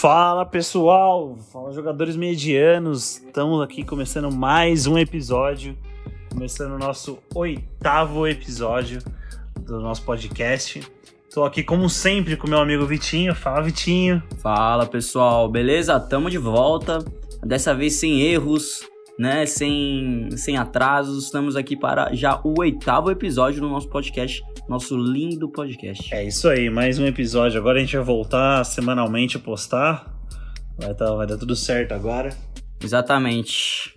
Fala pessoal, fala jogadores medianos, estamos aqui começando mais um episódio, começando o nosso oitavo episódio do nosso podcast. Estou aqui como sempre com meu amigo Vitinho, fala Vitinho. Fala pessoal, beleza? Tamo de volta, dessa vez sem erros, né? Sem, sem atrasos, estamos aqui para já o oitavo episódio do nosso podcast nosso lindo podcast. É isso aí, mais um episódio. Agora a gente vai voltar semanalmente a postar. Vai, tá, vai dar tudo certo agora. Exatamente.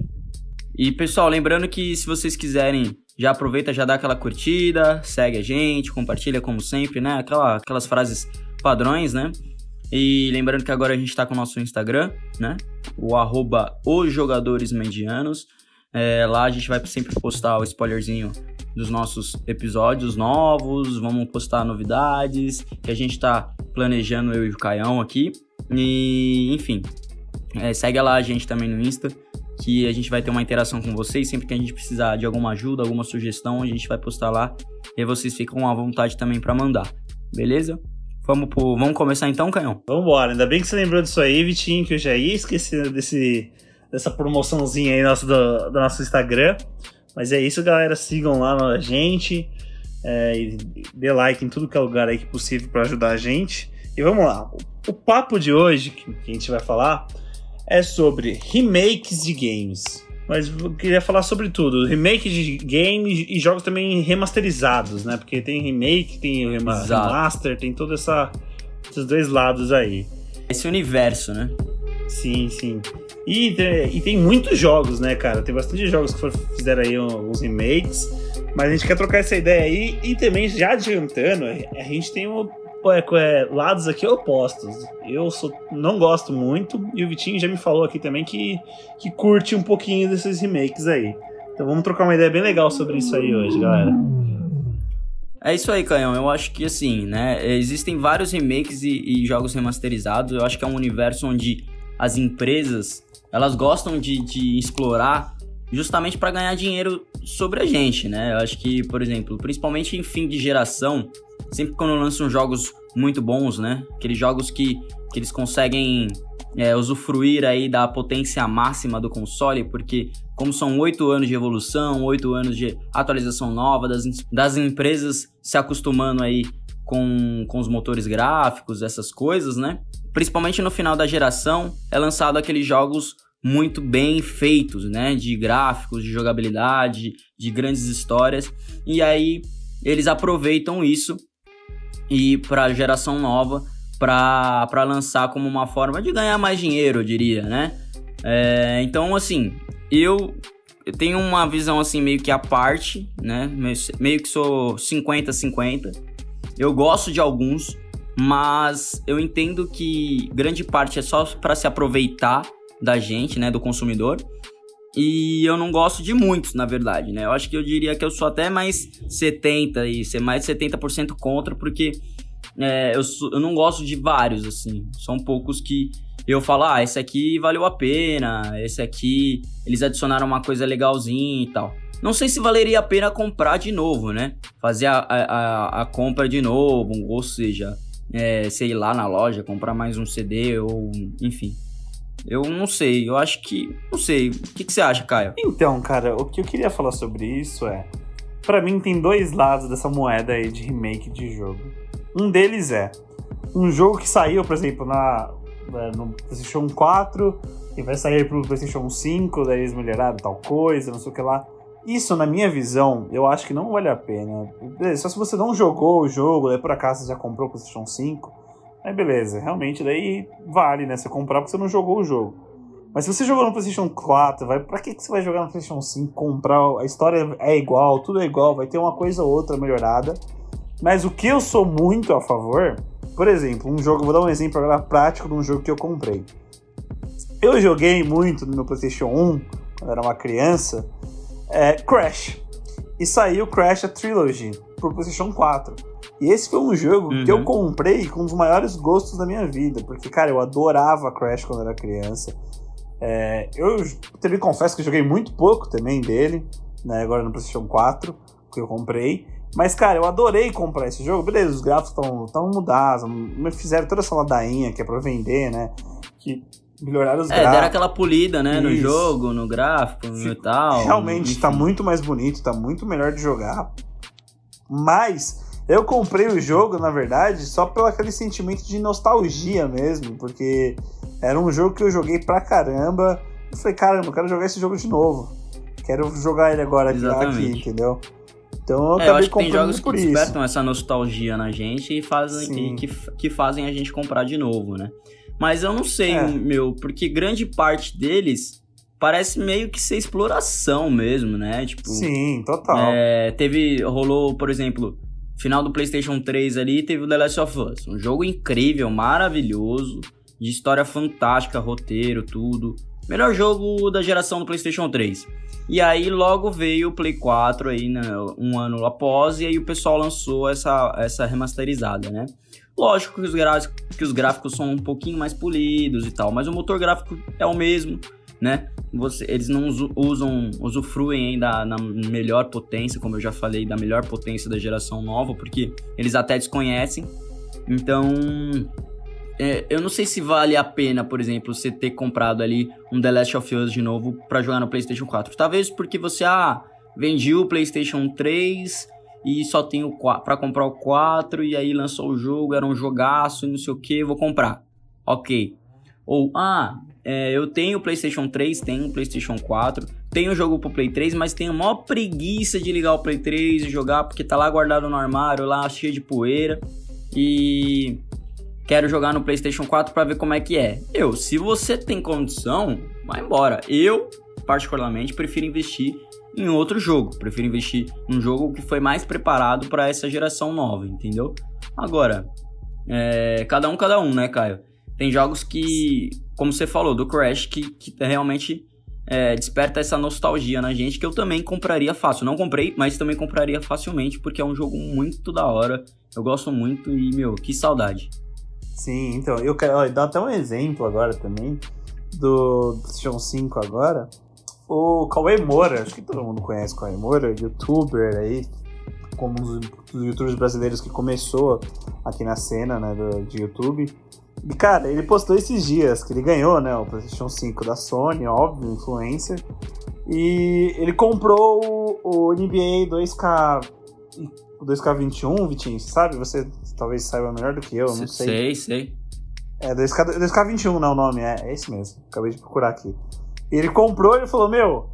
E pessoal, lembrando que se vocês quiserem, já aproveita, já dá aquela curtida, segue a gente, compartilha como sempre, né? Aquela, aquelas frases padrões, né? E lembrando que agora a gente tá com o nosso Instagram, né? O arroba os jogadores medianos. É, lá a gente vai sempre postar o spoilerzinho dos nossos episódios novos, vamos postar novidades que a gente está planejando eu e o Caião aqui. E, enfim, é, segue lá a gente também no Insta, que a gente vai ter uma interação com vocês. Sempre que a gente precisar de alguma ajuda, alguma sugestão, a gente vai postar lá e vocês ficam à vontade também para mandar, beleza? Vamos, pro, vamos começar então, Canhão? Vamos embora. Ainda bem que você lembrou disso aí, Vitinho, que eu já ia esquecer desse, dessa promoçãozinha aí nosso, do, do nosso Instagram. Mas é isso, galera. Sigam lá a gente. É, e dê like em tudo que é lugar aí que possível para ajudar a gente. E vamos lá. O, papo de hoje que a gente vai falar é sobre remakes de games. Mas eu queria falar sobre tudo. Remake de games e jogos também remasterizados, né? Porque tem remake, tem remaster, tem todo essa, esses dois lados aí. Esse universo, né? Sim, sim. E, e tem muitos jogos, né, cara? Tem bastante jogos que fizeram aí alguns remakes. Mas a gente quer trocar essa ideia aí. E também, já adiantando, a gente tem um, é, é, lados aqui opostos. Eu sou, não gosto muito. E o Vitinho já me falou aqui também que, que curte um pouquinho desses remakes aí. Então vamos trocar uma ideia bem legal sobre isso aí hoje, galera. É isso aí, Canhão. Eu acho que assim, né? Existem vários remakes e, e jogos remasterizados. Eu acho que é um universo onde as empresas elas gostam de, de explorar justamente para ganhar dinheiro sobre a gente, né? Eu acho que, por exemplo, principalmente em fim de geração, sempre quando lançam jogos muito bons, né? Aqueles jogos que, que eles conseguem é, usufruir aí da potência máxima do console, porque como são oito anos de evolução, oito anos de atualização nova, das, das empresas se acostumando aí com, com os motores gráficos, essas coisas, né? principalmente no final da geração, é lançado aqueles jogos muito bem feitos, né? De gráficos, de jogabilidade, de grandes histórias. E aí eles aproveitam isso e para geração nova para lançar como uma forma de ganhar mais dinheiro, eu diria, né? É, então, assim, eu, eu tenho uma visão assim meio que à parte, né? Meio que sou 50-50. Eu gosto de alguns, mas eu entendo que grande parte é só para se aproveitar da gente, né, do consumidor. E eu não gosto de muitos, na verdade, né? Eu acho que eu diria que eu sou até mais 70 e ser mais de 70% contra, porque é, eu, sou, eu não gosto de vários, assim. São poucos que eu falo, ah, esse aqui valeu a pena, esse aqui eles adicionaram uma coisa legalzinha e tal. Não sei se valeria a pena comprar de novo, né? Fazer a, a, a compra de novo, ou seja, é, sei lá na loja, comprar mais um CD ou enfim. Eu não sei, eu acho que. Não sei. O que, que você acha, Caio? Então, cara, o que eu queria falar sobre isso é. para mim tem dois lados dessa moeda aí de remake de jogo. Um deles é um jogo que saiu, por exemplo, na, né, no PlayStation 4 e vai sair pro PlayStation 5, daí eles melhoraram tal coisa, não sei o que lá. Isso, na minha visão, eu acho que não vale a pena. Beleza, só se você não jogou o jogo, daí por acaso você já comprou o PlayStation 5, aí beleza, realmente daí vale, né? Você comprar porque você não jogou o jogo. Mas se você jogou no PlayStation 4, vai, pra que, que você vai jogar no PlayStation 5? Comprar. A história é igual, tudo é igual, vai ter uma coisa ou outra melhorada. Mas o que eu sou muito a favor, por exemplo, um jogo, vou dar um exemplo agora prático de um jogo que eu comprei. Eu joguei muito no meu PlayStation 1, quando eu era uma criança é Crash. E saiu Crash a Trilogy por PlayStation 4. E esse foi um jogo uhum. que eu uhum. comprei com um dos maiores gostos da minha vida. Porque, cara, eu adorava Crash quando era criança. É, eu também confesso que joguei muito pouco também dele, né, agora no PlayStation 4, que eu comprei. Mas, cara, eu adorei comprar esse jogo. Beleza, os gráficos estão tão mudados, me fizeram toda essa ladainha que é pra vender, né? Que melhoraram os é, gráficos. deram aquela polida, né? No Isso. jogo, no gráfico, no e tal. Realmente enfim. tá muito mais bonito, tá muito melhor de jogar. Mas eu comprei o jogo, na verdade, só pelo aquele sentimento de nostalgia mesmo, porque era um jogo que eu joguei pra caramba. Eu falei, caramba, eu quero jogar esse jogo de novo. Quero jogar ele agora aqui, entendeu? Então eu É, eu acabei acho que tem comprando jogos que despertam essa nostalgia na gente e fazem que, que, que fazem a gente comprar de novo, né? Mas eu não sei, É. meu, porque grande parte deles parece meio que ser exploração mesmo, né? Tipo, Sim, total. é, teve, rolou, por exemplo, final do PlayStation 3 ali, teve o The Last of Us, um jogo incrível, maravilhoso, de história fantástica, roteiro, tudo. Melhor jogo da geração do PlayStation 3. E aí logo veio o Play 4 aí, né, um ano após, e aí o pessoal lançou essa, essa remasterizada, né? Lógico que os, gra- que os gráficos são um pouquinho mais polidos e tal, mas o motor gráfico é o mesmo, né? Você- eles não usam, usufruem ainda na melhor potência, como eu já falei, da melhor potência da geração nova, porque eles até desconhecem. Então, é, eu não sei se vale a pena, por exemplo, você ter comprado ali um The Last of Us de novo pra jogar no PlayStation 4. Talvez porque você, ah, vendi o PlayStation 3 e só tenho para comprar o 4 e aí lançou o jogo, era um jogaço não sei o que, vou comprar. Ok. Ou, ah, é, eu tenho o PlayStation 3, tenho o PlayStation 4, tenho o jogo pro Play 3, mas tenho a maior preguiça de ligar o Play 3 e jogar porque tá lá guardado no armário, lá cheio de poeira. E quero jogar no PlayStation 4 para ver como é que é. Eu, se você tem condição, vai embora. Eu, particularmente, prefiro investir em outro jogo. Prefiro investir num jogo que foi mais preparado para essa geração nova, entendeu? Agora, é, cada um, cada um, né, Caio? Tem jogos que, como você falou, do Crash, que, que realmente é, desperta essa nostalgia na gente, que eu também compraria fácil. Não comprei, mas também compraria facilmente, porque é um jogo muito da hora. Eu gosto muito e, meu, que saudade. Sim, então, eu quero dar até um exemplo agora também do PlayStation 5 agora. O Cauê Moura, acho que todo mundo conhece o Cauê Moura, youtuber aí, como um dos, dos youtubers brasileiros que começou aqui na cena né, do, de YouTube. E, cara, ele postou esses dias que ele ganhou, né, o PlayStation 5 da Sony, óbvio, influencer. E ele comprou o, o NBA 2K, o 2K21, Vitinho, sabe? Você talvez saiba melhor do que eu, não sei. Sei, sei. É, 2K, 2K21 não é o nome, é, é esse mesmo. Acabei de procurar aqui. Ele comprou e falou, meu,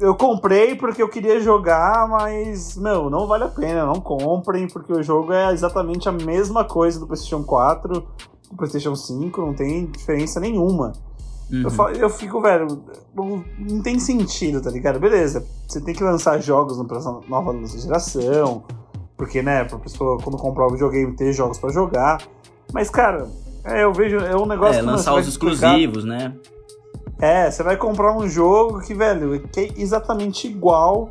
eu comprei porque eu queria jogar, mas, meu, não vale a pena, não comprem, porque o jogo é exatamente a mesma coisa do PlayStation 4, do PlayStation 5, não tem diferença nenhuma. Uhum. Eu, fa- eu fico, velho, não, não tem sentido, tá ligado? Beleza, você tem que lançar jogos na nova geração, porque, né, pra pessoa, quando comprar o videogame, ter jogos pra jogar. Mas, cara, é, eu vejo, é um negócio É, lançar os exclusivos, né? é, você vai comprar um jogo que, velho, que é exatamente igual.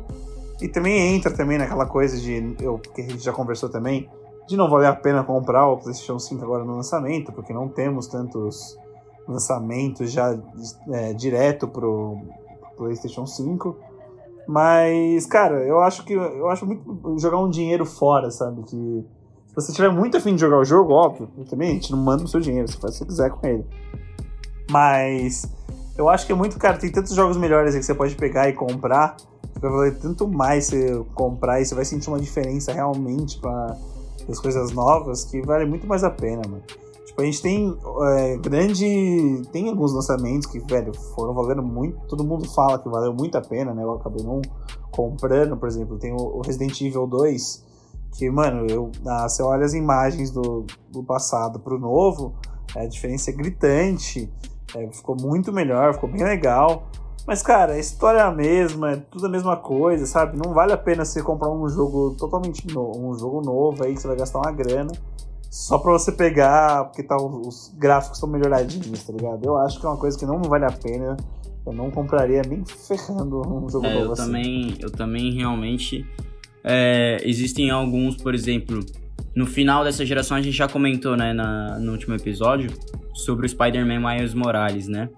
E também entra também naquela coisa de. Eu, que a gente já conversou também. De não valer a pena comprar o PlayStation 5 agora no lançamento, porque não temos tantos lançamentos já é, direto pro PlayStation 5. Mas, cara, eu acho que eu acho muito jogar um dinheiro fora, sabe? Que se você tiver muito afim de jogar o jogo, óbvio, também a gente não manda o seu dinheiro, você faz o que você quiser com ele. Mas eu acho que é muito, cara, tem tantos jogos melhores que você pode pegar e comprar, que vai valer tanto mais você comprar e você vai sentir uma diferença realmente para as coisas novas que vale muito mais a pena, mano. Tipo, a gente tem é, grande. Tem alguns lançamentos que, velho, foram valendo muito. Todo mundo fala que valeu muito a pena, né? Eu acabei não comprando, por exemplo. Tem o o Resident Evil 2, que, mano, eu, ah, você olha as imagens do, do passado pro novo, a diferença é gritante. É, ficou muito melhor, ficou bem legal. Mas, cara, a história é a mesma, é tudo a mesma coisa, sabe? Não vale a pena você comprar um jogo totalmente novo, um jogo novo aí que você vai gastar uma grana só pra você pegar, porque tá, os gráficos estão melhoradinhos, tá ligado? Eu acho que é uma coisa que não vale a pena. Eu não compraria nem ferrando um jogo É, novo eu assim. também, eu também realmente. é, existem alguns, por exemplo, no final dessa geração a gente já comentou, né, na, no último episódio, sobre o Spider-Man Miles Morales, né?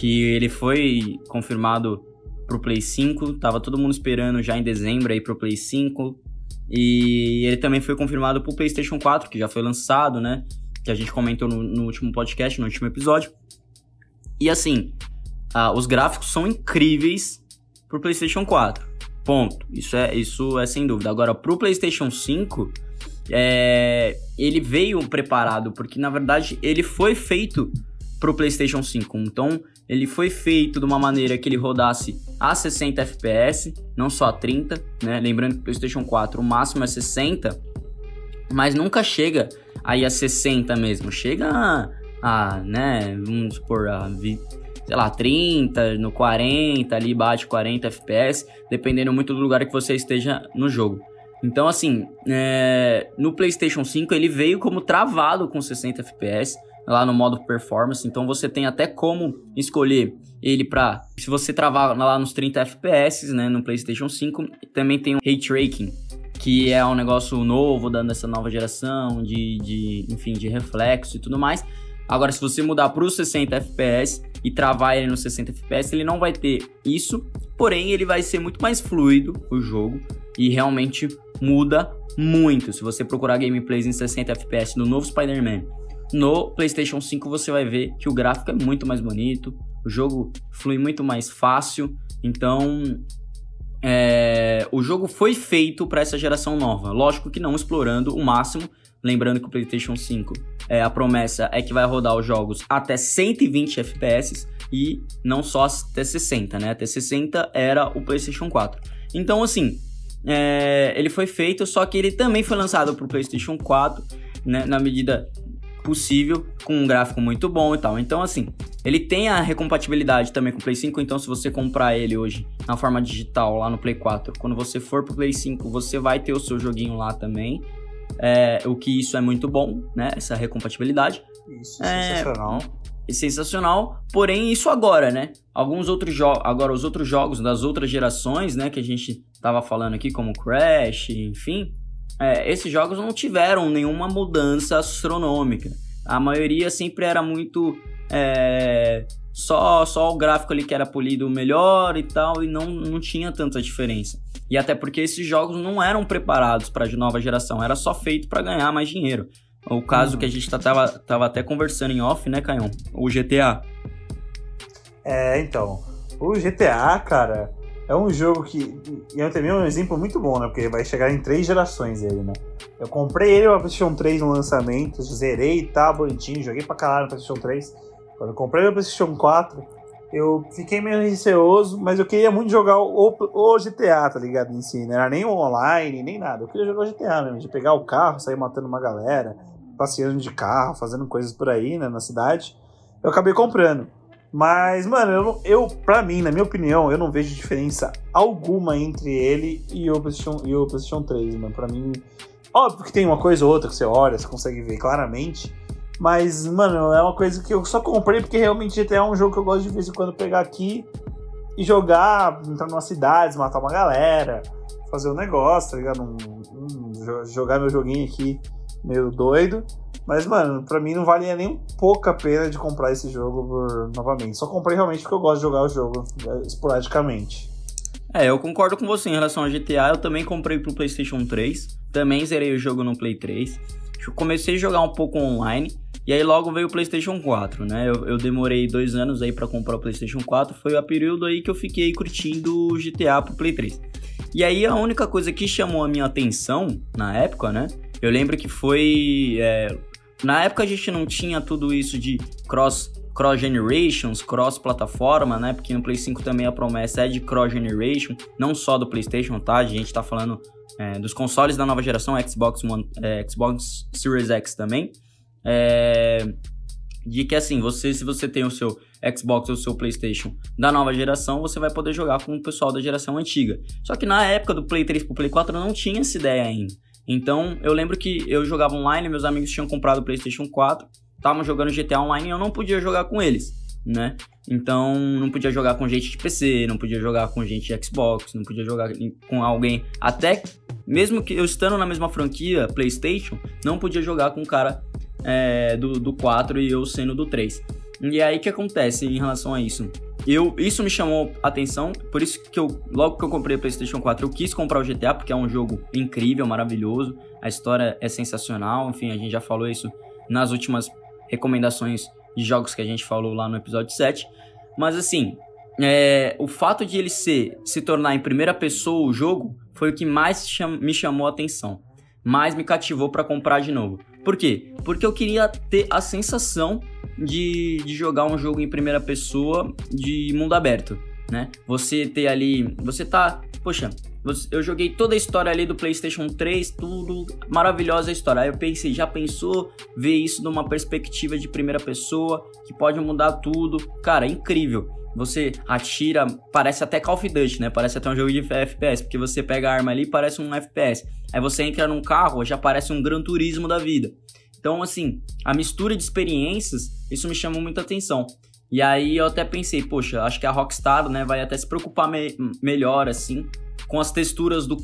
Que ele foi confirmado pro Play 5, tava todo mundo esperando já em dezembro aí pro Play 5. E ele também foi confirmado pro PlayStation 4, que já foi lançado, né? Que a gente comentou no, no último podcast, no último episódio. E assim, ah, os gráficos são incríveis pro PlayStation 4. Ponto. Isso é, isso é sem dúvida. Agora, pro PlayStation 5, é, ele veio preparado, porque na verdade ele foi feito pro PlayStation 5. Então, ele foi feito de uma maneira que ele rodasse a 60 FPS, não só a 30, né? Lembrando que o PlayStation 4 o máximo é 60, mas nunca chega aí a 60 mesmo. Chega a, a né, vamos supor, a sei lá, 30, no 40, ali bate 40 FPS, dependendo muito do lugar que você esteja no jogo. Então, assim, é, no PlayStation 5 ele veio como travado com 60 FPS lá no modo performance, então você tem até como escolher ele para se você travar lá nos 30 FPS, né, no PlayStation 5, também tem o Ray Tracking, que é um negócio novo dando essa nova geração de, de enfim, de reflexo e tudo mais. Agora, se você mudar para os 60 FPS e travar ele nos 60 FPS, ele não vai ter isso, porém ele vai ser muito mais fluido o jogo e realmente muda muito. Se você procurar gameplays em 60 FPS no novo Spider-Man, no PlayStation 5 você vai ver que o gráfico é muito mais bonito, o jogo flui muito mais fácil, então é, o jogo foi feito para essa geração nova. Lógico que não explorando o máximo, Lembrando que o PlayStation 5, é, a promessa é que vai rodar os jogos até 120 FPS e não só até 60, né? Até 60 era o PlayStation 4. Então, assim, é, ele foi feito, só que ele também foi lançado para o PlayStation 4, né? Na medida possível, com um gráfico muito bom e tal. Então, assim, ele tem a recompatibilidade também com o Play 5, então se você comprar ele hoje na forma digital lá no Play 4, quando você for pro Play 5, você vai ter o seu joguinho lá também é, o que isso é muito bom, né? Essa recompatibilidade. Isso, é, sensacional. É sensacional, porém isso agora, né? Alguns outros jogos, agora os outros jogos das outras gerações, né, que a gente tava falando aqui, como Crash, enfim, é, esses jogos não tiveram nenhuma mudança astronômica. A maioria sempre era muito é, só só o gráfico ali que era polido melhor e tal, e não, não tinha tanta diferença. E até porque esses jogos não eram preparados para a nova geração, era só feito para ganhar mais dinheiro. O caso uhum. que a gente tá, tava, tava até conversando em off, né, Caião? O GTA. É, então. O GTA, cara, é um jogo que. E eu também um exemplo muito bom, né? Porque vai chegar em três gerações ele, né? Eu comprei ele no PlayStation 3 no lançamento, zerei, tá bonitinho, joguei pra caralho no PlayStation 3. Quando eu comprei o PlayStation 4, eu fiquei meio receoso, mas eu queria muito jogar o, o, GTA, tá ligado? Em si, não era nem online, nem nada. Eu queria jogar o GTA mesmo, de pegar o carro, sair matando uma galera, passeando de carro, fazendo coisas por aí, né, na cidade. Eu acabei comprando. Mas, mano, eu, eu, pra mim, na minha opinião, eu não vejo diferença alguma entre ele e o PlayStation, e o PlayStation 3, mano. Pra mim, óbvio que tem uma coisa ou outra que você olha, você consegue ver claramente. Mas, mano, é uma coisa que eu só comprei porque realmente é um jogo que eu gosto de vez em quando pegar aqui e jogar, entrar numa cidade, matar uma galera, fazer um negócio, tá ligado? Um, um, jogar meu joguinho aqui meio doido. Mas, mano, pra mim não valia nem um pouco a pena de comprar esse jogo por, novamente. Só comprei realmente porque eu gosto de jogar o jogo é, esporadicamente. É, eu concordo com você em relação ao GTA. Eu também comprei pro PlayStation 3. Também zerei o jogo no Play 3. Eu comecei a jogar um pouco online. E aí logo veio o PlayStation 4, né? Eu, eu demorei dois anos aí para comprar o PlayStation 4. Foi o período aí que eu fiquei curtindo o GTA pro Play 3. E aí a única coisa que chamou a minha atenção na época, né? Eu lembro que foi. É, na época a gente não tinha tudo isso de cross cross generations, cross plataforma, né? Porque no Play 5 também a promessa é de cross generation, não só do PlayStation, tá? A gente tá falando é, dos consoles da nova geração, Xbox One, é, Xbox Series X também é, de que assim, você se você tem o seu Xbox ou o seu PlayStation da nova geração, você vai poder jogar com o pessoal da geração antiga. Só que na época do Play 3 pro Play 4 não tinha essa ideia ainda. Então, eu lembro que eu jogava online, meus amigos tinham comprado o PlayStation 4, estavam jogando GTA online e eu não podia jogar com eles, né? Então, não podia jogar com gente de PC, não podia jogar com gente de Xbox, não podia jogar com alguém. Até mesmo que eu estando na mesma franquia, PlayStation, não podia jogar com um cara é, do, do 4 e eu sendo do 3. E aí o que acontece em relação a isso? Eu, isso me chamou a atenção, por isso que eu, logo que eu comprei o PlayStation 4, eu quis comprar o GTA, porque é um jogo incrível, maravilhoso, a história é sensacional, enfim, a gente já falou isso nas últimas recomendações de jogos que a gente falou lá no episódio 7. Mas assim, é, o fato de ele ser, se tornar em primeira pessoa o jogo foi o que mais cham me chamou a atenção, mais me cativou para comprar de novo. Por quê? Porque eu queria ter a sensação de, de jogar um jogo em primeira pessoa de mundo aberto, né? Você ter ali, você tá, poxa, eu joguei toda a história ali do PlayStation 3, tudo maravilhosa a história. Aí eu pensei, já pensou ver isso numa perspectiva de primeira pessoa que pode mudar tudo? Cara, incrível. Você atira, parece até Call of Duty, né? Parece até um jogo de FPS, porque você pega a arma ali parece um FPS. Aí você entra num carro, já parece um Gran Turismo da vida. Então, assim, a mistura de experiências, isso me chamou muita atenção. E aí eu até pensei, poxa, acho que a Rockstar, né, vai até se preocupar me melhor, assim, com as texturas do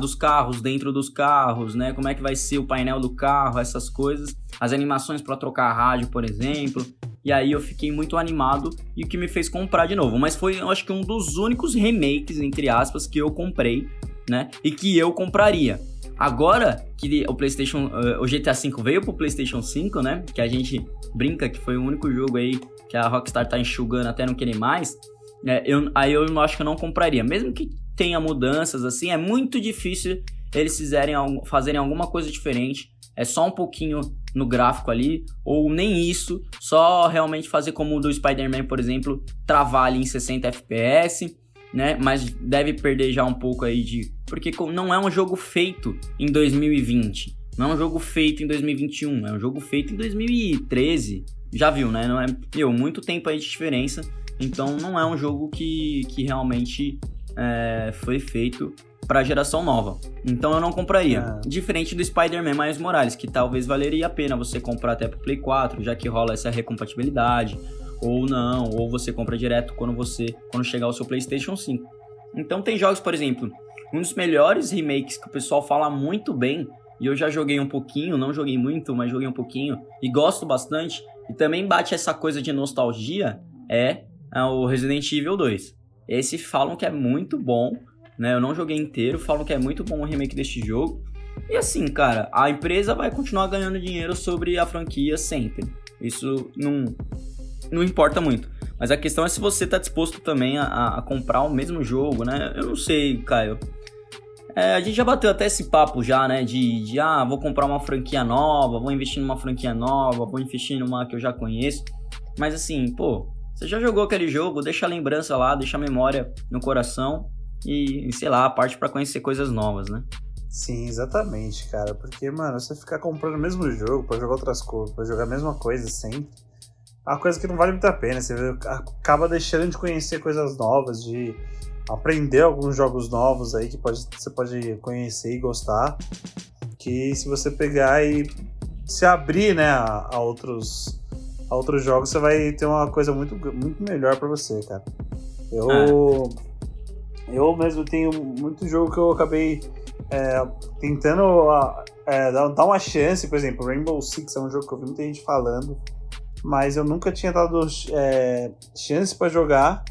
dos carros, dentro dos carros, né? Como é que vai ser o painel do carro, essas coisas. As animações para trocar rádio, por exemplo. E aí eu fiquei muito animado e o que me fez comprar de novo. Mas foi, eu acho que um dos únicos remakes, entre aspas, que eu comprei, né? E que eu compraria. Agora que o PlayStation, uh, o GTA V veio pro PlayStation 5, né? Que a gente brinca que foi o único jogo aí que a Rockstar tá enxugando até não querer mais. Né? Eu, aí eu acho que eu não compraria. Mesmo que tenha mudanças assim, é muito difícil eles fizerem, fazerem alguma coisa diferente. É só um pouquinho no gráfico ali, ou nem isso, só realmente fazer como o do Spider-Man, por exemplo, travar ali em 60 FPS, né? Mas deve perder já um pouco aí de. Porque não é um jogo feito em 2020. Não é um jogo feito em 2021. É um jogo feito em 2013. Já viu, né? Não é. Meu, muito tempo aí de diferença. Então não é um jogo que, que realmente é, foi feito para a geração nova. Então eu não compraria. É. Diferente do Spider-Man Miles Morales, que talvez valeria a pena você comprar até pro Play 4, já que rola essa recompatibilidade, ou não, ou você compra direto quando você quando chegar o seu PlayStation 5. Então tem jogos, por exemplo, um dos melhores remakes que o pessoal fala muito bem, e eu já joguei um pouquinho, não joguei muito, mas joguei um pouquinho e gosto bastante, e também bate essa coisa de nostalgia, é, é o Resident Evil 2. Esse falam que é muito bom, né? Eu não joguei inteiro, falam que é muito bom o remake deste jogo. E assim, cara, a empresa vai continuar ganhando dinheiro sobre a franquia sempre. Isso não, não importa muito. Mas a questão é se você tá disposto também a, a comprar o mesmo jogo, né? Eu não sei, Caio. É, a gente já bateu até esse papo já, né? De, de, ah, vou comprar uma franquia nova, vou investir numa franquia nova, vou investir numa que eu já conheço. Mas assim, pô, você já jogou aquele jogo, deixa a lembrança lá, deixa a memória no coração e, sei lá, parte para conhecer coisas novas, né? Sim, exatamente, cara. Porque, mano, você ficar comprando o mesmo jogo para jogar outras coisas, pra jogar a mesma coisa sempre, uma coisa que não vale muito a pena. Você acaba deixando de conhecer coisas novas, de aprender alguns jogos novos aí que pode, você pode conhecer e gostar. Que se você pegar e se abrir, né, a, a outros a outros jogos, você vai ter uma coisa muito, muito melhor para você, cara. Eu, é. eu mesmo tenho muito jogo que eu acabei é, tentando é, dar uma chance, por exemplo, Rainbow Six é um jogo que eu vi muita gente falando, mas eu nunca tinha dado é, chance para jogar.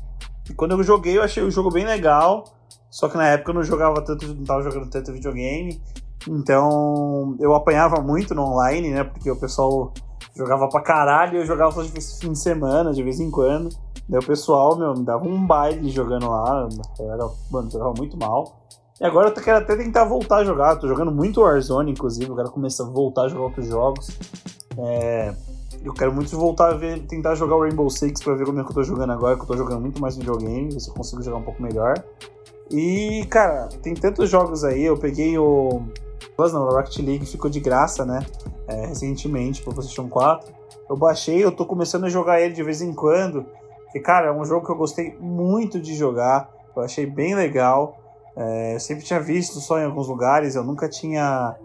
E quando eu joguei, eu achei o jogo bem legal. Só que na época eu não jogava tanto, não tava jogando tanto videogame. Então eu apanhava muito no online, né? Porque o pessoal jogava pra caralho eu jogava só de fim de semana, de vez em quando. Daí o pessoal, meu, me dava um baile jogando lá. Eu era, mano, jogava muito mal. E agora eu quero até tentar voltar a jogar. tô jogando muito Warzone, inclusive. Eu quero começar a voltar a jogar outros jogos. É, eu quero muito voltar a ver, tentar jogar o Rainbow Six pra ver como é que eu tô jogando agora, que eu tô jogando muito mais videogame, ver se eu consigo jogar um pouco melhor. E, cara, tem tantos jogos aí. Eu peguei o Plus não, a Rocket League ficou de graça, né? É, recentemente pro PlayStation 4. Eu baixei, eu tô começando a jogar ele de vez em quando. E, cara, é um jogo que eu gostei muito de jogar. Eu achei bem legal. É, eu sempre tinha visto só em alguns lugares, eu nunca tinha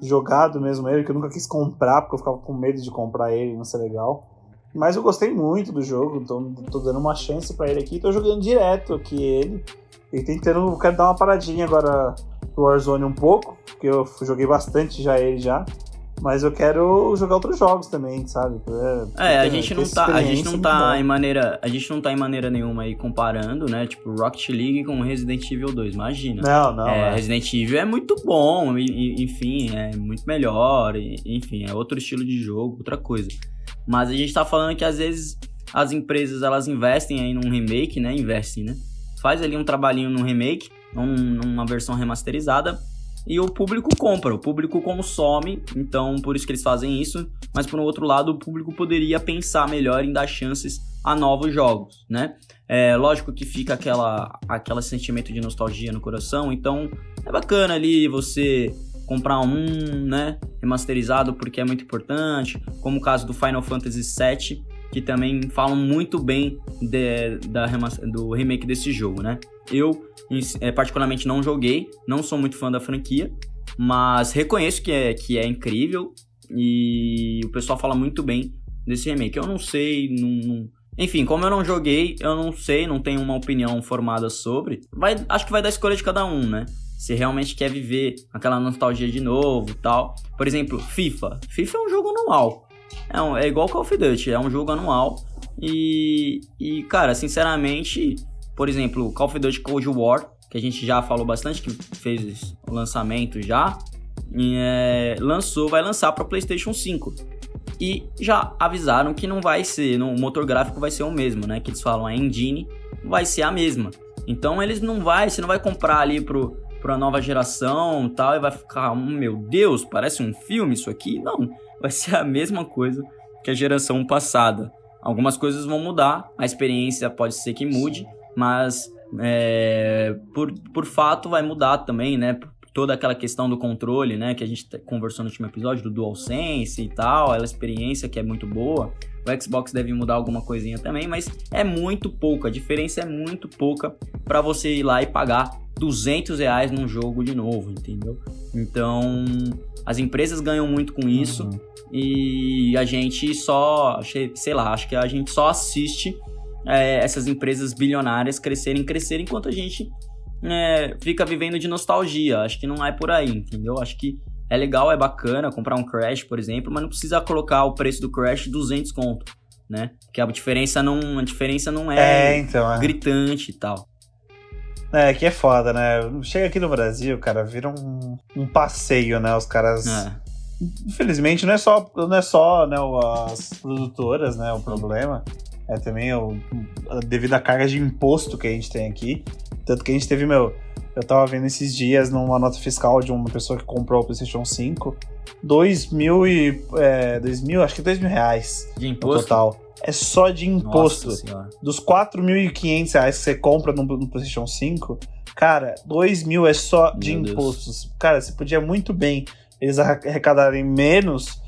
jogado mesmo ele, que eu nunca quis comprar, porque eu ficava com medo de comprar ele, não ser legal. Mas eu gostei muito do jogo, então tô dando uma chance para ele aqui. Tô jogando direto aqui ele. E tentando, quero dar uma paradinha agora pro Warzone um pouco, porque eu joguei bastante já ele já. Mas eu quero jogar outros jogos também, sabe? É, é a gente não tá, a gente não tá em maneira, a gente não tá em maneira nenhuma aí comparando, né? Tipo Rocket League com Resident Evil 2, imagina. Não, não. É, é. Resident Evil é muito bom, enfim, é muito melhor, enfim, é outro estilo de jogo, outra coisa. Mas a gente tá falando que às vezes as empresas elas investem aí num remake, né? Investem, né? Faz ali um trabalhinho num remake, num, numa versão remasterizada e o público compra, o público consome, então por isso que eles fazem isso. Mas por um outro lado, o público poderia pensar melhor em dar chances a novos jogos, né? É lógico que fica aquela aquele sentimento de nostalgia no coração, então é bacana ali você comprar um, né, remasterizado porque é muito importante, como o caso do Final Fantasy VII, que também falam muito bem de, da, do remake desse jogo, né? Eu, é, particularmente, não joguei, não sou muito fã da franquia, mas reconheço que é, que é incrível e o pessoal fala muito bem desse remake. Eu não sei, não, não... Enfim, como eu não joguei, eu não sei, não tenho uma opinião formada sobre. Vai, acho que vai dar escolha de cada um, né? Se realmente quer viver aquela nostalgia de novo tal. Por exemplo, FIFA. FIFA é um jogo anual. É, um, é igual Call of Duty, é um jogo anual. E, e, cara, sinceramente, por exemplo, Call of Duty Cold War, que a gente já falou bastante, que fez o lançamento já, é, lançou, vai lançar para PlayStation 5. E já avisaram que não vai ser, o motor gráfico vai ser o mesmo, né? Que eles falam, a engine vai ser a mesma. Então eles não vai, você não vai comprar ali pro para nova geração, tal, e vai ficar, meu Deus, parece um filme isso aqui? Não vai ser a mesma coisa que a geração passada. Algumas coisas vão mudar, a experiência pode ser que mude, mas é, por, por fato vai mudar também, né? Toda aquela questão do controle, né? Que a gente conversou no último episódio, do DualSense e tal, aquela experiência que é muito boa. O Xbox deve mudar alguma coisinha também, mas é muito pouco, a diferença é muito pouca para você ir lá e pagar 200 reais num jogo de novo, entendeu? Então, as empresas ganham muito com isso uhum. E a gente só, sei lá, acho que a gente só assiste é, essas empresas bilionárias crescerem, crescerem, enquanto a gente é, fica vivendo de nostalgia. Acho que não é por aí, entendeu? Acho que é legal, é bacana comprar um Crash, por exemplo, mas não precisa colocar o preço do Crash 200 conto, né? Porque a diferença não, a diferença não é, é, então, é. gritante e tal. É, que é foda, né? Chega aqui no Brasil, cara, vira um, um passeio, né? Os caras. Infelizmente, não é só, não é só né, as produtoras, né? O problema. É também o, devido à carga de imposto que a gente tem aqui. Tanto que a gente teve, meu. Eu tava vendo esses dias numa nota fiscal de uma pessoa que comprou o PlayStation 5. 2 mil e. É, 2 mil, acho que 2 mil reais. De imposto? No total é só de imposto. Dos 4.500 reais que você compra no, no PlayStation 5, cara, 2 mil é só de Meu impostos. Deus. Cara, você podia muito bem eles arrecadarem menos,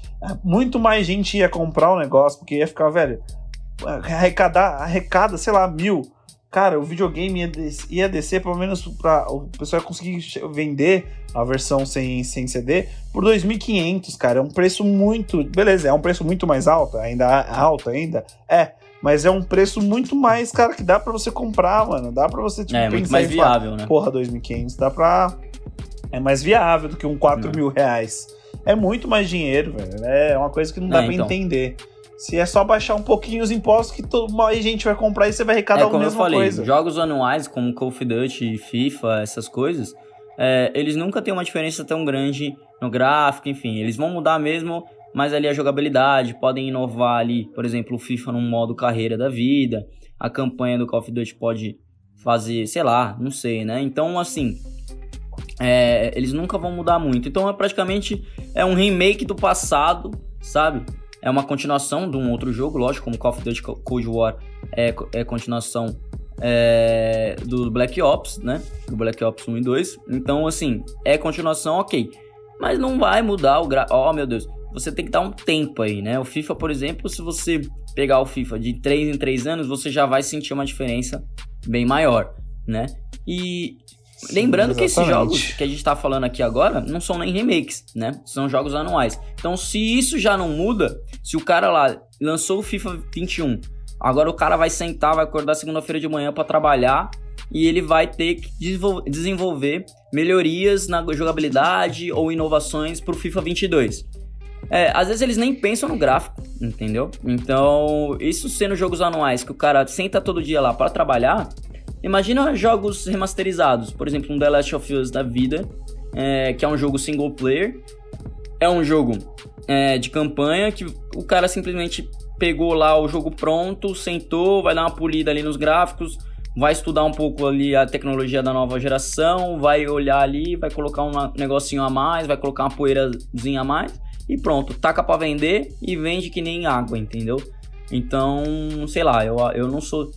muito mais gente ia comprar o negócio, porque ia ficar, velho, arrecadar, arrecada, sei lá, mil cara, o videogame ia, des ia descer pelo menos para o pessoal conseguir vender a versão sem, sem CD por 2.500, cara. É um preço muito, beleza, é um preço muito mais alto, ainda alto ainda, é, mas é um preço muito mais, cara, que dá para você comprar, mano. Dá para você tipo, é, muito mais viável, falar, né? Porra, 2.500, dá para é mais viável do que um 4 mil reais. É muito mais dinheiro, velho. É uma coisa que não dá é, pra então. entender. Se é só baixar um pouquinho os impostos que todo, mais gente vai comprar e você vai arrecadar é, a mesma falei, coisa. Jogos anuais como Call of Duty, FIFA, essas coisas, é, eles nunca têm uma diferença tão grande no gráfico, enfim, eles vão mudar mesmo, mas ali a jogabilidade, podem inovar ali, por exemplo, o FIFA num modo carreira da vida, a campanha do Call of Duty pode fazer, sei lá, não sei, né? Então, assim, é, eles nunca vão mudar muito. Então, é praticamente é um remake do passado, sabe? é uma continuação de um outro jogo, lógico, como Call of Duty Cold War é, é continuação é, do Black Ops, né? Do Black Ops 1 e 2. Então, assim, é continuação, ok. Mas não vai mudar o gra... Oh, meu Deus. Você tem que dar um tempo aí, né? O FIFA, por exemplo, se você pegar o FIFA de 3 em 3 anos, você já vai sentir uma diferença bem maior, né? E Lembrando que esses jogos que a gente tá falando aqui agora não são nem remakes, né? São jogos anuais. Então, se isso já não muda, se o cara lá lançou o FIFA 21, agora o cara vai sentar, vai acordar segunda-feira de manhã para trabalhar e ele vai ter que desenvolver melhorias na jogabilidade ou inovações pro FIFA 22. É, às vezes eles nem pensam no gráfico, entendeu? Então, isso sendo jogos anuais que o cara senta todo dia lá para trabalhar, imagina jogos remasterizados, por exemplo, um The Last of Us da vida, é, que é um jogo single player, é um jogo é, de campanha que o cara simplesmente pegou lá o jogo pronto, sentou, vai dar uma polida ali nos gráficos, vai estudar um pouco ali a tecnologia da nova geração, vai olhar ali, vai colocar um negocinho a mais, vai colocar uma poeirazinha a mais e pronto, taca para vender e vende que nem água, entendeu? Então, sei lá, eu, eu não sou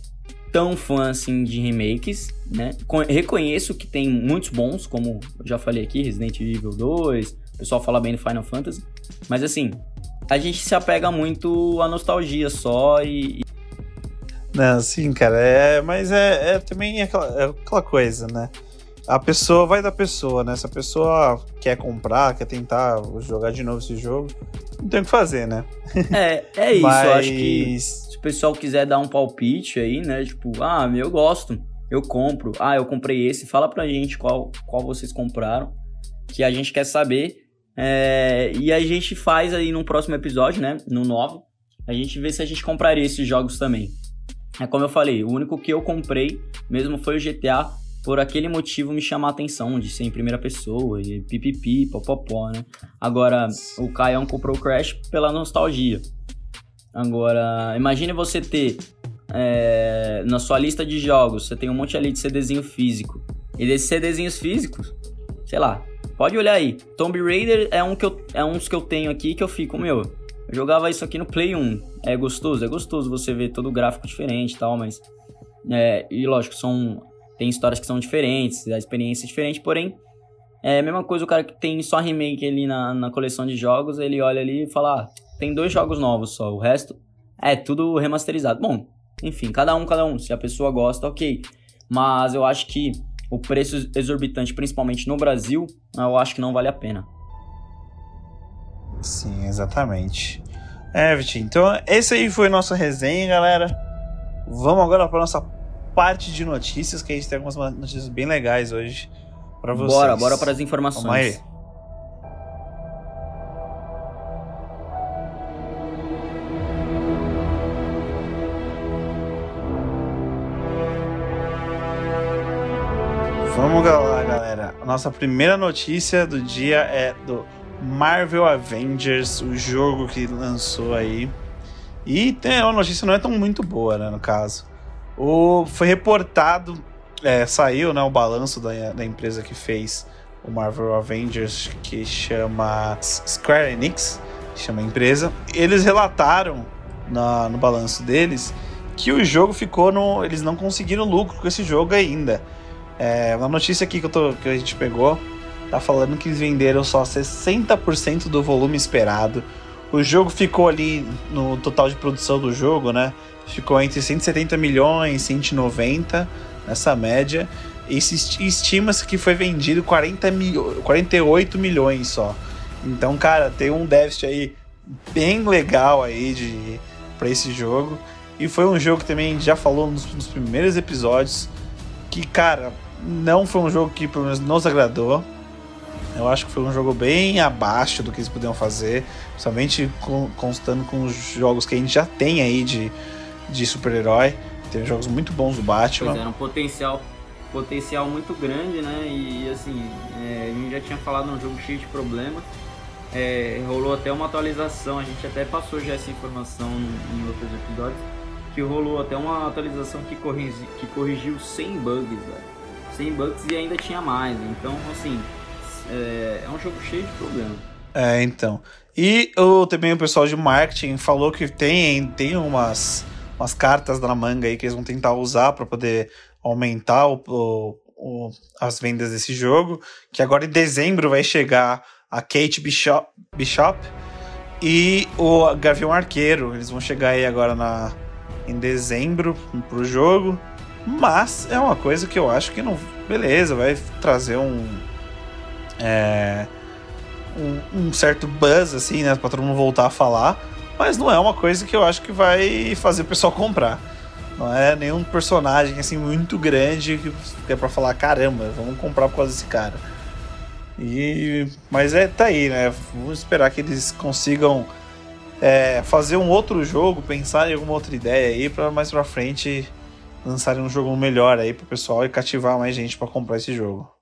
tão fã assim de remakes, né? Reconheço que tem muitos bons, como eu já falei aqui, Resident Evil 2, o pessoal fala bem do Final Fantasy, mas assim, a gente se apega muito à nostalgia só e. Não, sim, cara, é, mas é, é também aquela, é aquela coisa, né? A pessoa vai da pessoa, né? Se a pessoa quer comprar, quer tentar jogar de novo esse jogo, não tem o que fazer, né? É, é isso. Mas... Eu acho que se o pessoal quiser dar um palpite aí, né? Tipo, ah, eu gosto, eu compro. Ah, eu comprei esse. Fala pra gente qual, qual vocês compraram, que a gente quer saber. É, e a gente faz aí num próximo episódio, né? No 9, a gente vê se a gente compraria esses jogos também. É como eu falei, o único que eu comprei mesmo foi o GTA por aquele motivo me chamar a atenção de ser em primeira pessoa e pipipi, popopó, né? Agora, o Caião comprou o Crash pela nostalgia. Agora, imagine você ter é, na sua lista de jogos, você tem um monte ali de CDzinho físico. E desses CDzinhos físicos, sei lá, pode olhar aí. Tomb Raider é um que eu, é uns que eu tenho aqui que eu fico, meu, eu jogava isso aqui no Play 1. É gostoso? É gostoso você ver todo o gráfico diferente e tal, mas. É, e lógico, são tem histórias que são diferentes, a experiência é diferente, porém, é a mesma coisa o cara que tem só remake ali na, na coleção de jogos, ele olha ali e fala, ah, tem dois jogos novos só, o resto é tudo remasterizado. Bom, enfim, cada um, cada um, se a pessoa gosta, ok. Mas eu acho que o preço exorbitante, principalmente no Brasil, eu acho que não vale a pena. Sim, exatamente. É, Vitinho, então esse aí foi nossa resenha, galera. Vamos agora para nossa parte de notícias, que a gente tem algumas notícias bem legais hoje para vocês. Bora, bora para as informações. Vamos aí. Vamos lá, galera. Nossa primeira notícia do dia é do Marvel Avengers, o jogo que lançou aí. E tem uma notícia não é tão muito boa, né, no caso. O, foi reportado, é, saiu né, o balanço da, da empresa que fez o Marvel Avengers, que chama Square Enix, chama empresa. Eles relataram na, no balanço deles que o jogo ficou no. Eles não conseguiram lucro com esse jogo ainda. É, uma notícia aqui que, tô, que a gente pegou tá falando que eles venderam só 60% do volume esperado. O jogo ficou ali no total de produção do jogo, né? ficou entre 170 milhões e 190 nessa média. E estima-se que foi vendido 40 mil, 48 milhões só. Então, cara, tem um déficit aí bem legal aí de para esse jogo. E foi um jogo que também já falou nos, nos, primeiros episódios que, cara, não foi um jogo que pelo menos nos agradou. Eu acho que foi um jogo bem abaixo do que eles podiam fazer, somente constando com os jogos que a gente já tem aí de de super-herói. Tem jogos muito bons do Batman. Pois é, um potencial, potencial muito grande, né? E assim, é, a gente já tinha falado num jogo cheio de problemas. É, rolou até uma atualização, a gente até passou já essa informação em outros episódios, que rolou até uma atualização que, corrigi, que corrigiu 100 bugs, velho. 100 bugs e ainda tinha mais. Então, assim, é, é um jogo cheio de problemas. É, então. E o, também o pessoal de marketing falou que tem, tem umas umas cartas na manga aí que eles vão tentar usar para poder aumentar o, o, o, as vendas desse jogo. Que agora em dezembro vai chegar a Kate Bishop, Bishop e o Gavião Arqueiro. Eles vão chegar aí agora na, em dezembro pro jogo. Mas é uma coisa que eu acho que não. Beleza, vai trazer um. É, um, um certo buzz, assim, né? Pra todo mundo voltar a falar mas não é uma coisa que eu acho que vai fazer o pessoal comprar. Não é nenhum personagem assim muito grande que é para falar caramba, vamos comprar por causa desse cara. E, mas é, tá aí, né? Vamos esperar que eles consigam é, fazer um outro jogo, pensar em alguma outra ideia aí para mais pra frente lançarem um jogo melhor aí pro pessoal e cativar mais gente para comprar esse jogo.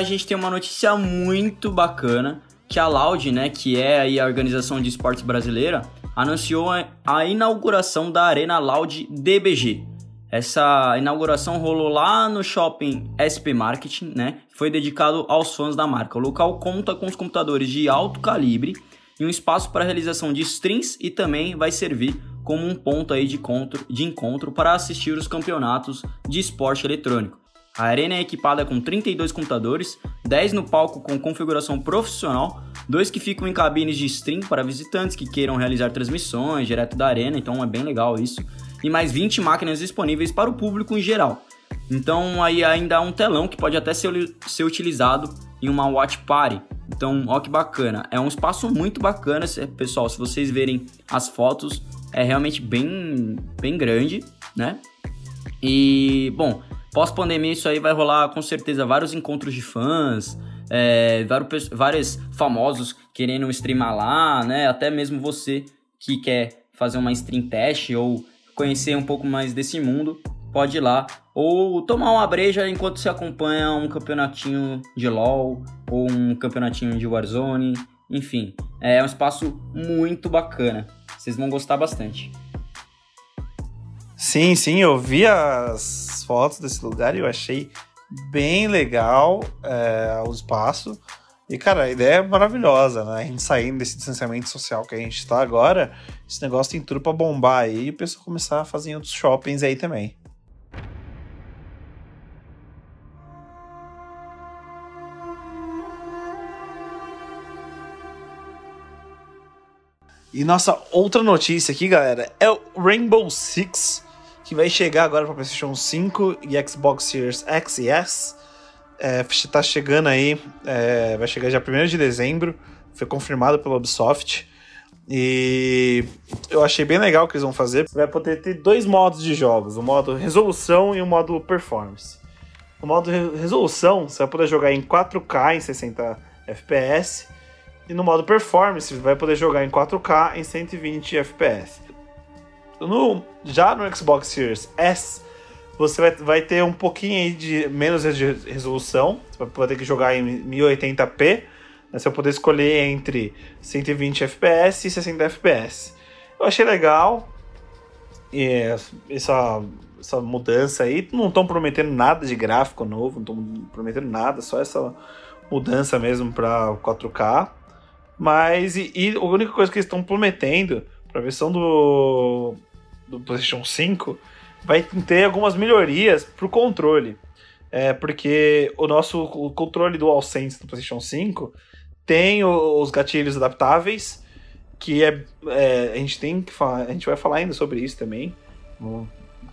A gente tem uma notícia muito bacana, que a Loud, né, que é a organização de esportes brasileira, anunciou a inauguração da Arena Loud DBG. Essa inauguração rolou lá no shopping SP Marketing, né? Foi dedicado aos fãs da marca. O local conta com os computadores de alto calibre e um espaço para realização de streams e também vai servir como um ponto aí de encontro, de encontro para assistir os campeonatos de esporte eletrônico. A arena é equipada com 32 computadores, 10 no palco com configuração profissional, dois que ficam em cabines de stream para visitantes que queiram realizar transmissões direto da arena, então é bem legal isso, e mais 20 máquinas disponíveis para o público em geral. Então aí ainda há um telão que pode até ser, ser utilizado em uma watch party. Então, ó que bacana. É um espaço muito bacana, pessoal. Se vocês verem as fotos, é realmente bem, bem grande, né? E, bom, Pós-pandemia, isso aí vai rolar com certeza vários encontros de fãs, é, vários, vários famosos querendo streamar lá, né? Até mesmo você que quer fazer uma stream test ou conhecer um pouco mais desse mundo, pode ir lá. Ou tomar uma breja enquanto você acompanha um campeonatinho de LoL ou um campeonatinho de Warzone. Enfim, é um espaço muito bacana. Vocês vão gostar bastante. Sim, sim, eu vi as fotos desse lugar e eu achei bem legal é, o espaço. E, cara, a ideia é maravilhosa, né? A gente saindo desse distanciamento social que a gente tá agora, esse negócio tem tudo pra bombar aí e o pessoal começar a fazer outros shoppings aí também. E nossa outra notícia aqui, galera, é o Rainbow Six que vai chegar agora para PlayStation 5 e Xbox Series X e S. É, tá chegando aí, é, vai chegar dia 1 de dezembro, foi confirmado pela Ubisoft. E eu achei bem legal o que eles vão fazer. Você vai poder ter dois modos de jogos: o modo resolução e o modo performance. No modo resolução, você vai poder jogar em 4K em 60 FPS. E no modo performance, você vai poder jogar em 4K em 120 FPS. No, já no Xbox Series S, você vai, vai ter um pouquinho de menos de resolução. Você vai ter que jogar em 1080p. Né? Você vai poder escolher entre 120 FPS e 60 FPS. Eu achei legal. E essa, essa mudança aí. Não estão prometendo nada de gráfico novo, não estão prometendo nada, só essa mudança mesmo para 4K. Mas e, e, a única coisa que eles estão prometendo para a versão do do PlayStation 5 vai ter algumas melhorias pro controle. É, porque o nosso o controle DualSense do PlayStation 5 tem os gatilhos adaptáveis, que é, é, a gente tem que falar, a gente vai falar ainda sobre isso também.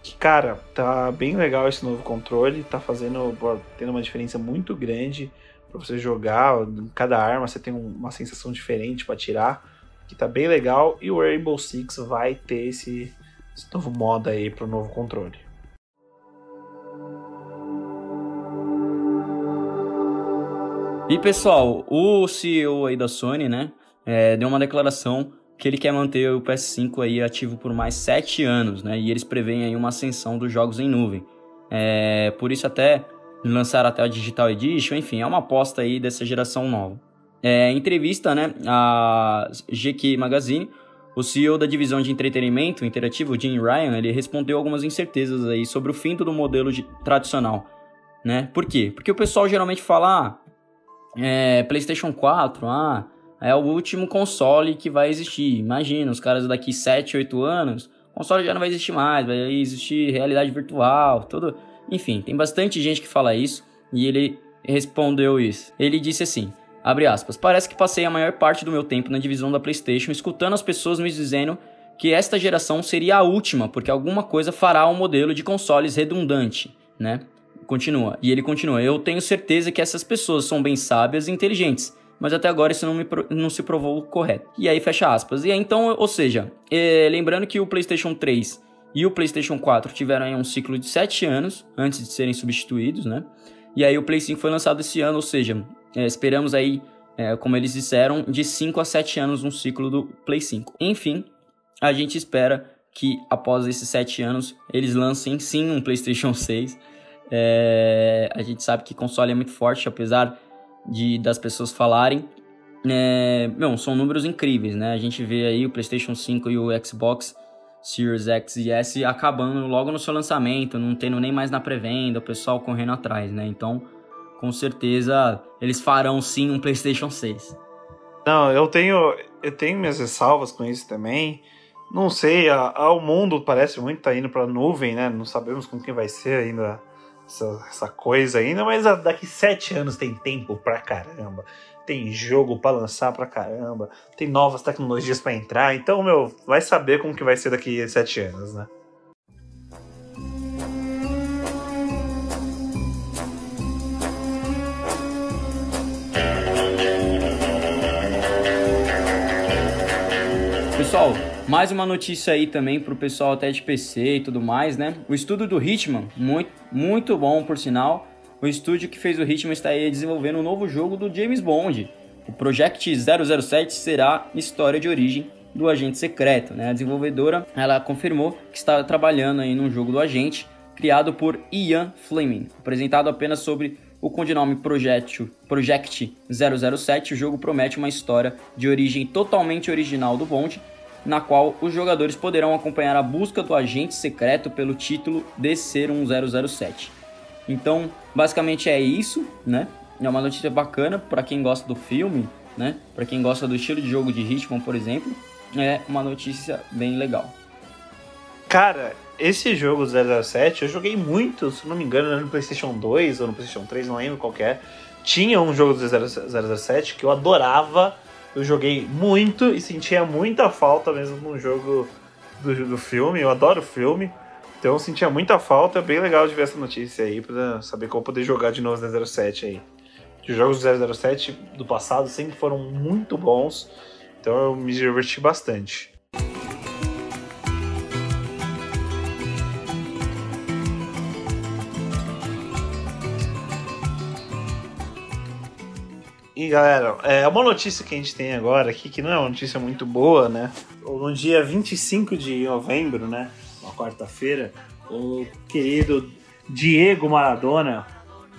Que, cara, tá bem legal esse novo controle, tá fazendo tendo uma diferença muito grande para você jogar. Cada arma você tem uma sensação diferente para tirar, que tá bem legal. E o Rainbow Six vai ter esse esse novo modo aí para o novo controle. E pessoal, o CEO aí da Sony, né, é, deu uma declaração que ele quer manter o PS5 aí ativo por mais 7 anos, né, e eles preveem aí uma ascensão dos jogos em nuvem. É, por isso até lançaram até a Digital Edition, enfim, é uma aposta aí dessa geração nova. É, em entrevista, né, a GQ Magazine, o CEO da divisão de entretenimento interativo, Jim Ryan, ele respondeu algumas incertezas aí sobre o fim do modelo de, tradicional, né? Por quê? Porque o pessoal geralmente fala, ah, é, PlayStation 4, ah, é o último console que vai existir. Imagina, os caras daqui 7, 8 anos, console já não vai existir mais, vai existir realidade virtual, tudo. Enfim, tem bastante gente que fala isso e ele respondeu isso. Ele disse assim: aspas. Parece que passei a maior parte do meu tempo na divisão da PlayStation escutando as pessoas me dizendo que esta geração seria a última, porque alguma coisa fará um modelo de consoles redundante, né? Continua. E ele continua: Eu tenho certeza que essas pessoas são bem sábias e inteligentes, mas até agora isso não, me, não se provou correto. E aí fecha aspas. E aí, então, ou seja, é, lembrando que o PlayStation 3 e o PlayStation 4 tiveram aí um ciclo de 7 anos antes de serem substituídos, né? E aí o Play 5 foi lançado esse ano, ou seja, é, esperamos aí, é, como eles disseram, de 5 a 7 anos um ciclo do Play 5. Enfim, a gente espera que após esses 7 anos eles lancem sim um PlayStation 6. É, a gente sabe que console é muito forte, apesar de das pessoas falarem. É, meu, são números incríveis, né? A gente vê aí o PlayStation 5 e o Xbox Series X e S acabando logo no seu lançamento, não tendo nem mais na pré-venda, o pessoal correndo atrás, né? Então, com certeza, eles farão sim um PlayStation 6. Não, eu tenho, eu tenho minhas ressalvas com isso também. Não sei, a, a, o mundo parece muito tá indo para nuvem, né? Não sabemos com quem vai ser ainda essa, essa coisa ainda, mas daqui sete anos tem tempo pra caramba tem jogo para lançar pra caramba, tem novas tecnologias para entrar, então, meu, vai saber como que vai ser daqui a sete anos, né? Pessoal, mais uma notícia aí também pro pessoal até de PC e tudo mais, né? O estudo do Hitman, muito, muito bom por sinal, o estúdio que fez o Hitman está aí desenvolvendo um novo jogo do James Bond. O Project 007 será história de origem do agente secreto. Né? A desenvolvedora ela confirmou que está trabalhando aí num jogo do agente criado por Ian Fleming. Apresentado apenas sobre o codinome Project, Project 007, o jogo promete uma história de origem totalmente original do Bond, na qual os jogadores poderão acompanhar a busca do agente secreto pelo título de ser um 007. Então, basicamente é isso, né? É uma notícia bacana para quem gosta do filme, né? Para quem gosta do estilo de jogo de Hitman, por exemplo, é uma notícia bem legal. Cara, esse jogo 007 eu joguei muito, se não me engano, no PlayStation 2 ou no PlayStation 3, não lembro qual é. Tinha um jogo do 007 que eu adorava, eu joguei muito e sentia muita falta mesmo no jogo do, do filme. Eu adoro o filme. Então eu sentia muita falta, é bem legal de ver essa notícia aí, pra saber como poder jogar de novo 007 aí. Os jogos do 007 do passado sempre foram muito bons, então eu me diverti bastante. E galera, é uma notícia que a gente tem agora aqui, que não é uma notícia muito boa, né? No dia 25 de novembro, né? uma quarta-feira, o querido Diego Maradona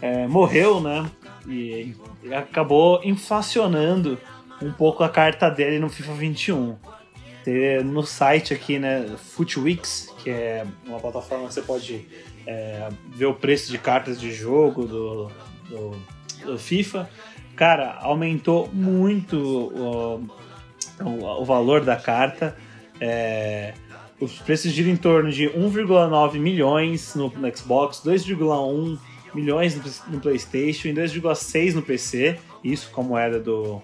é, morreu, né? E acabou inflacionando um pouco a carta dele no FIFA 21. No site aqui, né, Footwix, que é uma plataforma que você pode é, ver o preço de cartas de jogo do, do, do FIFA, cara, aumentou muito o, o, o valor da carta. É, os preços giram em torno de 1,9 milhões no, no Xbox, 2,1 milhões no, no PlayStation e 2,6 no PC. Isso com a moeda do,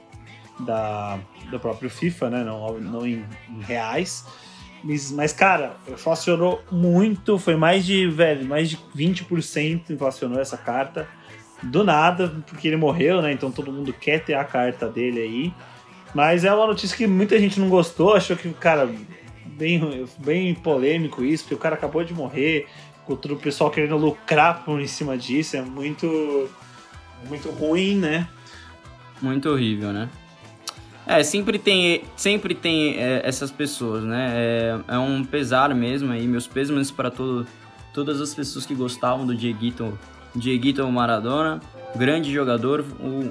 da, do próprio FIFA, né? Não, não em, em reais. Mas, cara, inflacionou muito. Foi mais de, velho, mais de 20% inflacionou essa carta. Do nada, porque ele morreu, né? Então todo mundo quer ter a carta dele aí. Mas é uma notícia que muita gente não gostou, achou que, cara, bem, bem polêmico isso, porque o cara acabou de morrer, com todo o pessoal querendo lucrar por em cima disso, é muito, muito ruim, né? Muito horrível, né? É, sempre tem, sempre tem é, essas pessoas, né? É, é, um pesar mesmo aí, meus pêsames para todo, todas as pessoas que gostavam do Dieguito, Dieguito Maradona, grande jogador, o,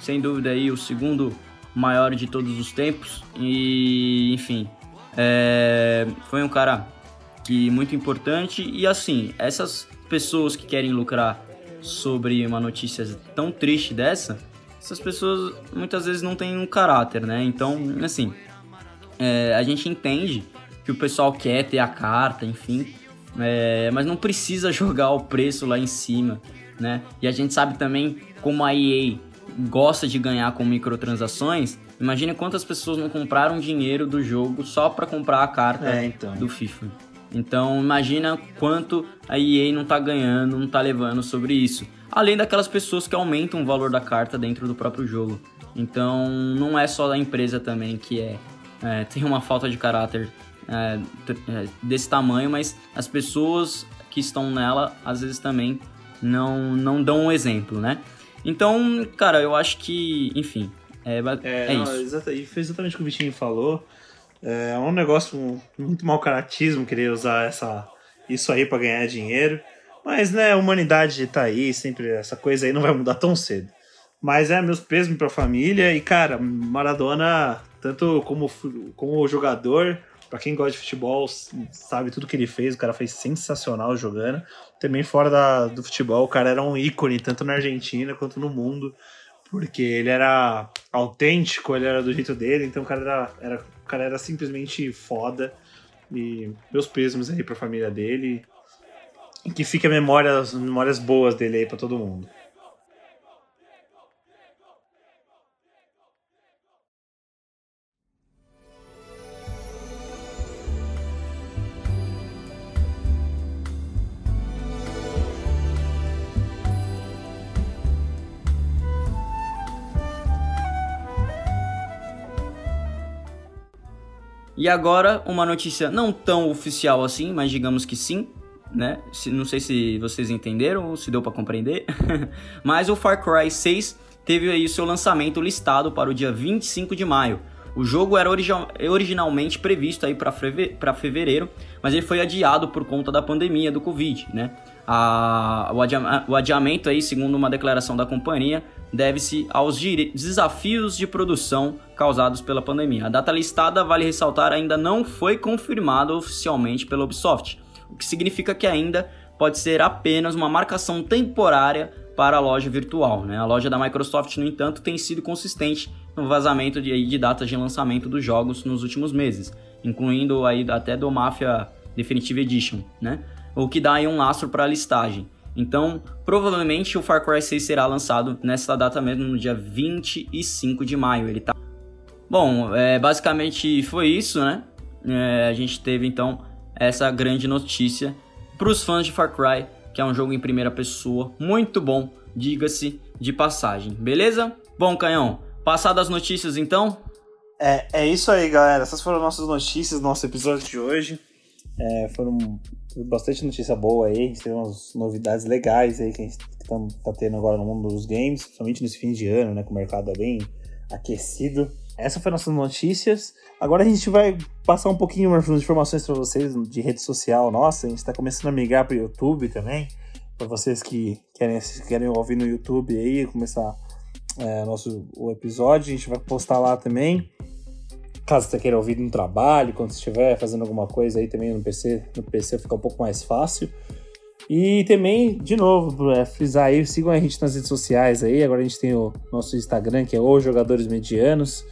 sem dúvida aí o segundo maior de todos os tempos. E, enfim, é, foi um cara que muito importante. E assim, essas pessoas que querem lucrar sobre uma notícia tão triste dessa, essas pessoas muitas vezes não têm um caráter, né? Então, assim, é, a gente entende que o pessoal quer ter a carta, enfim, é, mas não precisa jogar o preço lá em cima, né? E a gente sabe também como a EA gosta de ganhar com microtransações, imagine quantas pessoas não compraram dinheiro do jogo só para comprar a carta É, então. do FIFA. Então imagina quanto a EA não tá ganhando, não tá levando sobre isso. Além daquelas pessoas que aumentam o valor da carta dentro do próprio jogo. Então não é só a empresa também que é, é, tem uma falta de caráter é, é, desse tamanho, mas as pessoas que estão nela às vezes também não, não dão um exemplo, né? Então, cara, eu acho que, enfim, é, É, é não, isso. exata- e foi exatamente o que o Vitinho falou. É um negócio muito mau caratismo querer usar essa, isso aí pra ganhar dinheiro. Mas, né, a humanidade tá aí, sempre essa coisa aí não vai mudar tão cedo. Mas é meus pesos pra família e, cara, Maradona, tanto como, como jogador, pra quem gosta de futebol, sabe tudo que ele fez, o cara foi sensacional jogando. Também fora da, do futebol, o cara era um ícone, tanto na Argentina quanto no mundo porque ele era autêntico, ele era do jeito dele, então o cara era, era, o cara era simplesmente foda. E meus pêsames aí pra família dele. E que fique a memória, as memórias boas dele aí pra todo mundo. E agora, uma notícia não tão oficial assim, mas digamos que sim, né? Se- Não sei se vocês entenderam ou se deu pra compreender. mas o Far Cry 6 teve aí seu lançamento listado para o dia 25 de maio. O jogo era origi- originalmente previsto aí para fevereiro, mas ele foi adiado por conta da pandemia do Covid, né? A- o, adia- o adiamento aí, segundo uma declaração da companhia, deve-se aos desafios de produção causados pela pandemia. A data listada, vale ressaltar, ainda não foi confirmada oficialmente pela Ubisoft, o que significa que ainda pode ser apenas uma marcação temporária para a loja virtual. Né? A loja da Microsoft, no entanto, tem sido consistente no vazamento de, de datas de lançamento dos jogos nos últimos meses, incluindo aí até do Mafia Definitive Edition, né? O que dá aí um lastro para a listagem. Então, provavelmente o Far Cry 6 será lançado nessa data mesmo, no dia 25 de maio. Ele tá. Bom, é, basicamente foi isso, né? É, a gente teve então essa grande notícia para os fãs de Far Cry, que é um jogo em primeira pessoa muito bom, diga-se de passagem, beleza? Bom, Canhão, passadas as notícias então? É, é isso aí, galera. Essas foram nossas notícias do nosso episódio de hoje. É, foram bastante notícia boa aí. A gente teve umas novidades legais aí que a gente tá, tá tendo agora no mundo dos games, principalmente nesse fim de ano, né? Que o mercado é bem aquecido. Essas foram nossas notícias. Agora a gente vai passar um pouquinho mais de informações para vocês de rede social nossa. A gente está começando a migrar para o YouTube também. Para vocês que querem, querem ouvir no YouTube aí, começar é, nosso o episódio, a gente vai postar lá também. Caso você queira ouvir no trabalho, quando estiver fazendo alguma coisa aí também no PC, no PC fica um pouco mais fácil. E também, de novo, é, frisar aí, sigam a gente nas redes sociais aí. Agora a gente tem o nosso Instagram, que é Os Jogadores Medianos.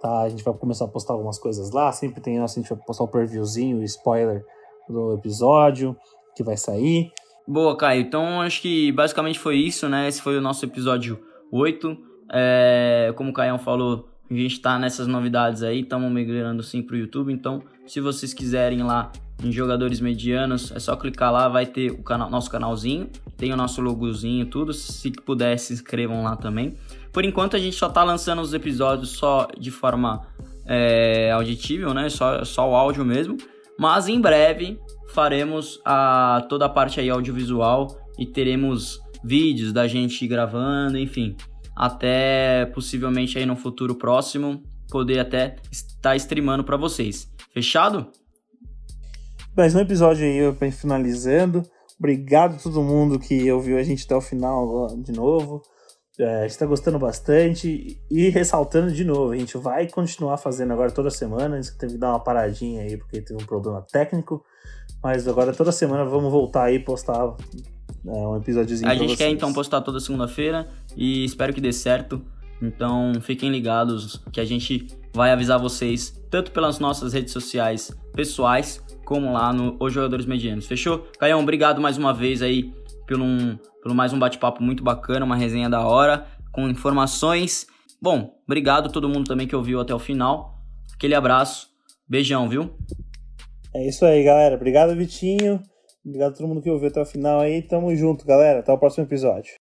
Tá, a gente vai começar a postar algumas coisas lá. Sempre tem nosso, a gente vai postar o previewzinho, o spoiler do episódio que vai sair. Boa, Caio. Então acho que basicamente foi isso, né? Esse foi o nosso episódio 8. É, como o Caião falou, a gente tá nessas novidades aí, estamos migrando sim pro YouTube. Então, se vocês quiserem lá em jogadores medianos, é só clicar lá, vai ter o canal, nosso canalzinho, tem o nosso logozinho, tudo. Se puder, se inscrevam lá também. Por enquanto, a gente só tá lançando os episódios só de forma é, auditível, né? Só, só o áudio mesmo. Mas em breve faremos a, toda a parte aí audiovisual e teremos vídeos da gente gravando, enfim. Até possivelmente aí no futuro próximo poder até estar streamando para vocês. Fechado? Mais um episódio aí ir finalizando. Obrigado a todo mundo que ouviu a gente até o final de novo. É, a gente tá gostando bastante. E ressaltando de novo, a gente vai continuar fazendo agora toda semana. A gente teve que dar uma paradinha aí porque teve um problema técnico. Mas agora toda semana vamos voltar aí postar é, um episódiozinho A gente vocês. quer então postar toda segunda-feira e espero que dê certo. Então fiquem ligados que a gente vai avisar vocês tanto pelas nossas redes sociais pessoais como lá no Os Jogadores Medianos. Fechou? Caião, obrigado mais uma vez aí pelo, um, pelo mais um bate-papo muito bacana, uma resenha da hora. com informações. Bom, obrigado a todo mundo também que ouviu até o final. Aquele abraço, beijão, viu? É isso aí, galera. Obrigado, Vitinho. Obrigado a todo mundo que ouviu até o final aí. Tamo junto, galera. Até o próximo episódio.